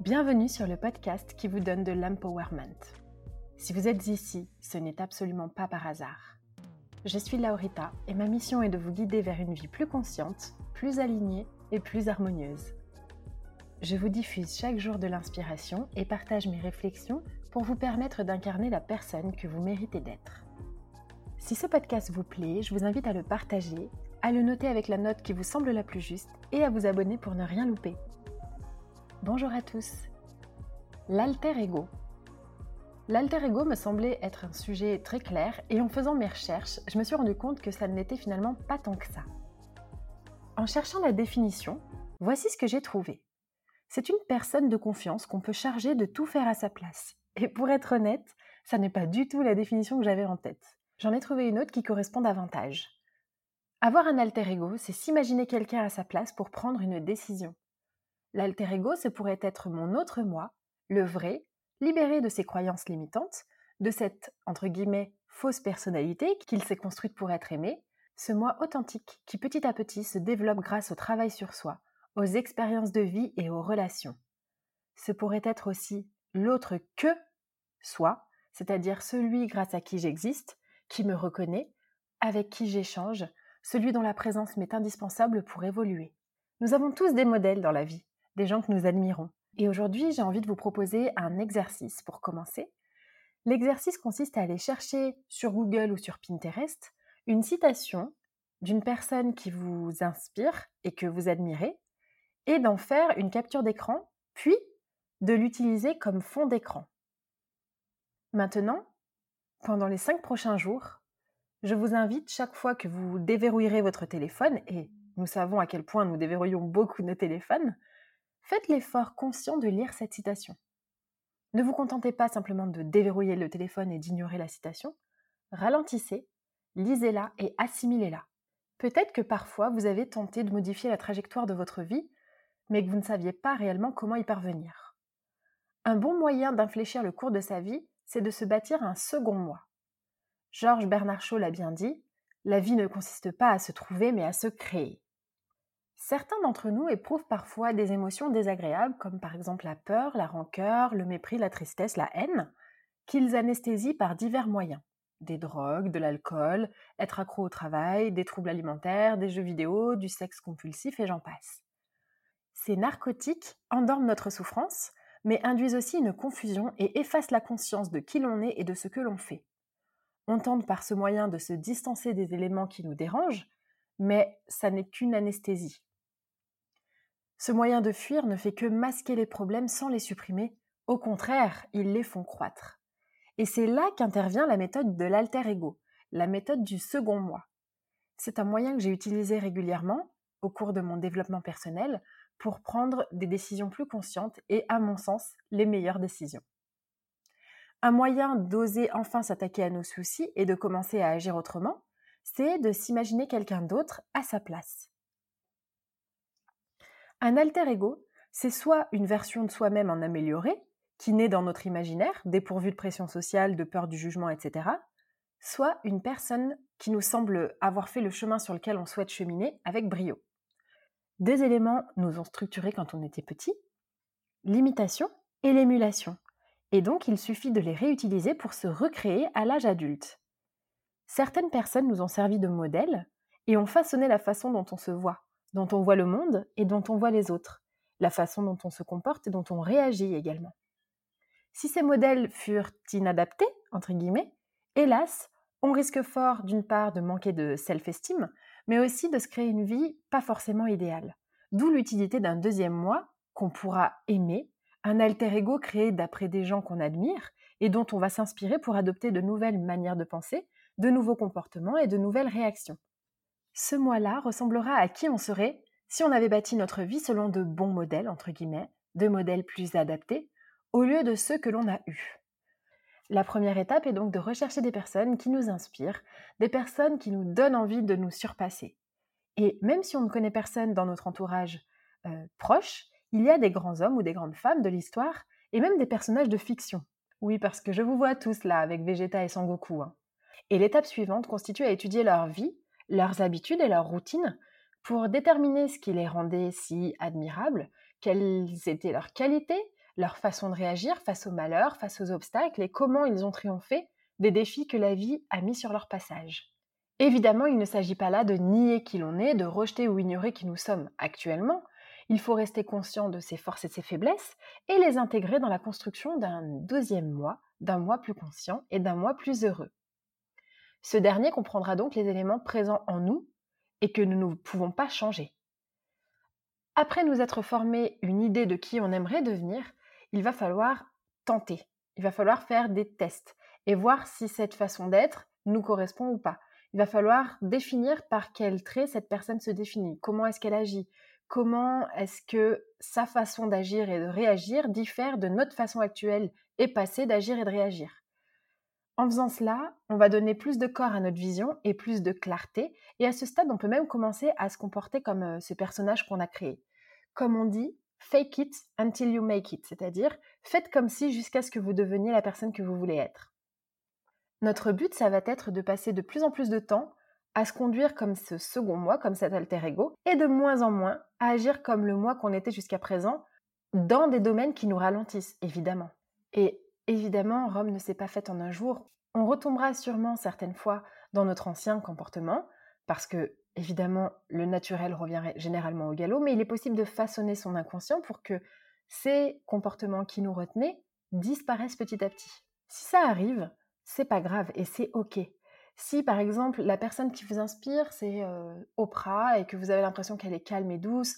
Bienvenue sur le podcast qui vous donne de l'empowerment. Si vous êtes ici, ce n'est absolument pas par hasard. Je suis Laurita et ma mission est de vous guider vers une vie plus consciente, plus alignée et plus harmonieuse. Je vous diffuse chaque jour de l'inspiration et partage mes réflexions pour vous permettre d'incarner la personne que vous méritez d'être. Si ce podcast vous plaît, je vous invite à le partager, à le noter avec la note qui vous semble la plus juste et à vous abonner pour ne rien louper. Bonjour à tous. L'alter ego. L'alter ego me semblait être un sujet très clair et en faisant mes recherches, je me suis rendu compte que ça n'était finalement pas tant que ça. En cherchant la définition, voici ce que j'ai trouvé. C'est une personne de confiance qu'on peut charger de tout faire à sa place. Et pour être honnête, ça n'est pas du tout la définition que j'avais en tête. J'en ai trouvé une autre qui correspond davantage. Avoir un alter ego, c'est s'imaginer quelqu'un à sa place pour prendre une décision. L'alter ego, ce pourrait être mon autre moi, le vrai, libéré de ses croyances limitantes, de cette, entre guillemets, fausse personnalité qu'il s'est construite pour être aimé, ce moi authentique qui petit à petit se développe grâce au travail sur soi, aux expériences de vie et aux relations. Ce pourrait être aussi l'autre que soi, c'est-à-dire celui grâce à qui j'existe, qui me reconnaît, avec qui j'échange, celui dont la présence m'est indispensable pour évoluer. Nous avons tous des modèles dans la vie, des gens que nous admirons. Et aujourd'hui, j'ai envie de vous proposer un exercice pour commencer. L'exercice consiste à aller chercher sur Google ou sur Pinterest une citation d'une personne qui vous inspire et que vous admirez, et d'en faire une capture d'écran, puis de l'utiliser comme fond d'écran. Maintenant, pendant les cinq prochains jours, je vous invite chaque fois que vous déverrouillerez votre téléphone, et nous savons à quel point nous déverrouillons beaucoup nos téléphones, faites l'effort conscient de lire cette citation. Ne vous contentez pas simplement de déverrouiller le téléphone et d'ignorer la citation, ralentissez, lisez-la et assimilez-la. Peut-être que parfois vous avez tenté de modifier la trajectoire de votre vie mais que vous ne saviez pas réellement comment y parvenir. Un bon moyen d'infléchir le cours de sa vie, c'est de se bâtir un second moi. Georges Bernard Shaw l'a bien dit, la vie ne consiste pas à se trouver mais à se créer. Certains d'entre nous éprouvent parfois des émotions désagréables comme par exemple la peur, la rancœur, le mépris, la tristesse, la haine, qu'ils anesthésient par divers moyens. Des drogues, de l'alcool, être accro au travail, des troubles alimentaires, des jeux vidéo, du sexe compulsif et j'en passe. Ces narcotiques endorment notre souffrance, mais induisent aussi une confusion et effacent la conscience de qui l'on est et de ce que l'on fait. On tente par ce moyen de se distancer des éléments qui nous dérangent, mais ça n'est qu'une anesthésie. Ce moyen de fuir ne fait que masquer les problèmes sans les supprimer, au contraire, ils les font croître. Et c'est là qu'intervient la méthode de l'alter ego, la méthode du second moi. C'est un moyen que j'ai utilisé régulièrement au cours de mon développement personnel pour prendre des décisions plus conscientes et, à mon sens, les meilleures décisions. Un moyen d'oser enfin s'attaquer à nos soucis et de commencer à agir autrement, c'est de s'imaginer quelqu'un d'autre à sa place. Un alter ego, c'est soit une version de soi-même en amélioré, qui naît dans notre imaginaire, dépourvu de pression sociale, de peur du jugement, etc., soit une personne qui nous semble avoir fait le chemin sur lequel on souhaite cheminer avec brio. Deux éléments nous ont structurés quand on était petit, l'imitation et l'émulation. Et donc, il suffit de les réutiliser pour se recréer à l'âge adulte. Certaines personnes nous ont servi de modèles et ont façonné la façon dont on se voit, dont on voit le monde et dont on voit les autres, la façon dont on se comporte et dont on réagit également. Si ces modèles furent inadaptés, entre guillemets, hélas, on risque fort d'une part de manquer de self-esteem, mais aussi de se créer une vie pas forcément idéale. D'où l'utilité d'un deuxième moi qu'on pourra aimer, un alter ego créé d'après des gens qu'on admire et dont on va s'inspirer pour adopter de nouvelles manières de penser, de nouveaux comportements et de nouvelles réactions. Ce moi-là ressemblera à qui on serait si on avait bâti notre vie selon de bons modèles, entre guillemets, de modèles plus adaptés, au lieu de ceux que l'on a eus. La première étape est donc de rechercher des personnes qui nous inspirent, des personnes qui nous donnent envie de nous surpasser. Et même si on ne connaît personne dans notre entourage euh, proche, il y a des grands hommes ou des grandes femmes de l'histoire, et même des personnages de fiction. Oui, parce que je vous vois tous là avec Vegeta et Sangoku. Hein. Et l'étape suivante constitue à étudier leur vie, leurs habitudes et leurs routines pour déterminer ce qui les rendait si admirables, quelles étaient leurs qualités, leur façon de réagir face aux malheurs, face aux obstacles et comment ils ont triomphé des défis que la vie a mis sur leur passage. Évidemment, il ne s'agit pas là de nier qui l'on est, de rejeter ou ignorer qui nous sommes actuellement. Il faut rester conscient de ses forces et ses faiblesses et les intégrer dans la construction d'un deuxième moi, d'un moi plus conscient et d'un moi plus heureux. Ce dernier comprendra donc les éléments présents en nous et que nous ne pouvons pas changer. Après nous être formé une idée de qui on aimerait devenir, il va falloir tenter. Il va falloir faire des tests et voir si cette façon d'être nous correspond ou pas. Il va falloir définir par quel trait cette personne se définit, comment est-ce qu'elle agit, comment est-ce que sa façon d'agir et de réagir diffère de notre façon actuelle et passée d'agir et de réagir? En faisant cela, on va donner plus de corps à notre vision et plus de clarté, et à ce stade, on peut même commencer à se comporter comme euh, ce personnage qu'on a créé. Comme on dit, fake it until you make it, c'est-à-dire faites comme si jusqu'à ce que vous deveniez la personne que vous voulez être. Notre but, ça va être de passer de plus en plus de temps à se conduire comme ce second moi, comme cet alter ego, et de moins en moins à agir comme le moi qu'on était jusqu'à présent, dans des domaines qui nous ralentissent, évidemment. Et évidemment, Rome ne s'est pas faite en un jour. On retombera sûrement certaines fois dans notre ancien comportement, parce que Évidemment, le naturel revient généralement au galop, mais il est possible de façonner son inconscient pour que ces comportements qui nous retenaient disparaissent petit à petit. Si ça arrive, c'est pas grave et c'est ok. Si par exemple la personne qui vous inspire c'est euh, Oprah et que vous avez l'impression qu'elle est calme et douce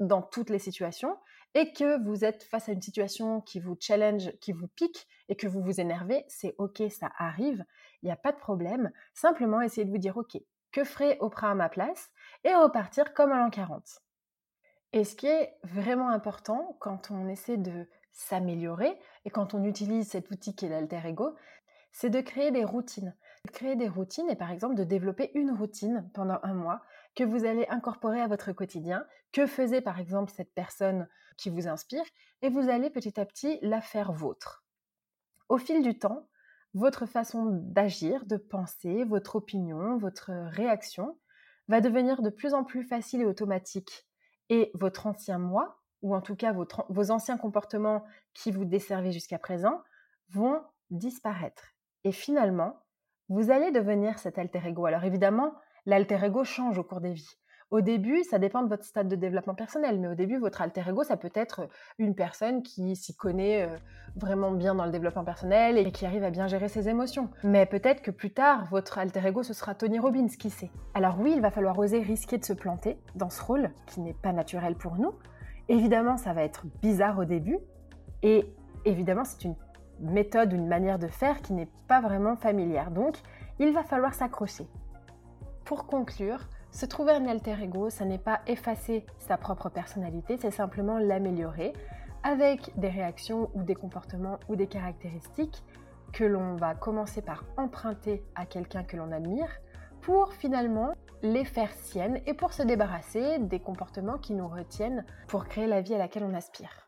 dans toutes les situations et que vous êtes face à une situation qui vous challenge, qui vous pique et que vous vous énervez, c'est ok, ça arrive, il n'y a pas de problème. Simplement essayez de vous dire ok, que ferait Oprah à ma place et repartir comme à l'an 40. Et ce qui est vraiment important quand on essaie de s'améliorer et quand on utilise cet outil qui est l'alter ego, c'est de créer des routines. Créer des routines et par exemple de développer une routine pendant un mois que vous allez incorporer à votre quotidien, que faisait par exemple cette personne qui vous inspire, et vous allez petit à petit la faire vôtre. Au fil du temps, votre façon d'agir, de penser, votre opinion, votre réaction va devenir de plus en plus facile et automatique. Et votre ancien moi, ou en tout cas vos anciens comportements qui vous desservaient jusqu'à présent, vont disparaître. Et finalement, vous allez devenir cet alter ego. Alors évidemment, l'alter ego change au cours des vies. Au début, ça dépend de votre stade de développement personnel, mais au début, votre alter ego, ça peut être une personne qui s'y connaît euh, vraiment bien dans le développement personnel et qui arrive à bien gérer ses émotions. Mais peut-être que plus tard, votre alter ego, ce sera Tony Robbins, qui sait? Alors oui, il va falloir oser risquer de se planter dans ce rôle qui n'est pas naturel pour nous. Évidemment, ça va être bizarre au début, et évidemment, c'est une méthode, une manière de faire qui n'est pas vraiment familière. Donc, il va falloir s'accrocher. Pour conclure, se trouver un alter ego, ça n'est pas effacer sa propre personnalité, c'est simplement l'améliorer avec des réactions ou des comportements ou des caractéristiques que l'on va commencer par emprunter à quelqu'un que l'on admire pour finalement les faire siennes et pour se débarrasser des comportements qui nous retiennent pour créer la vie à laquelle on aspire.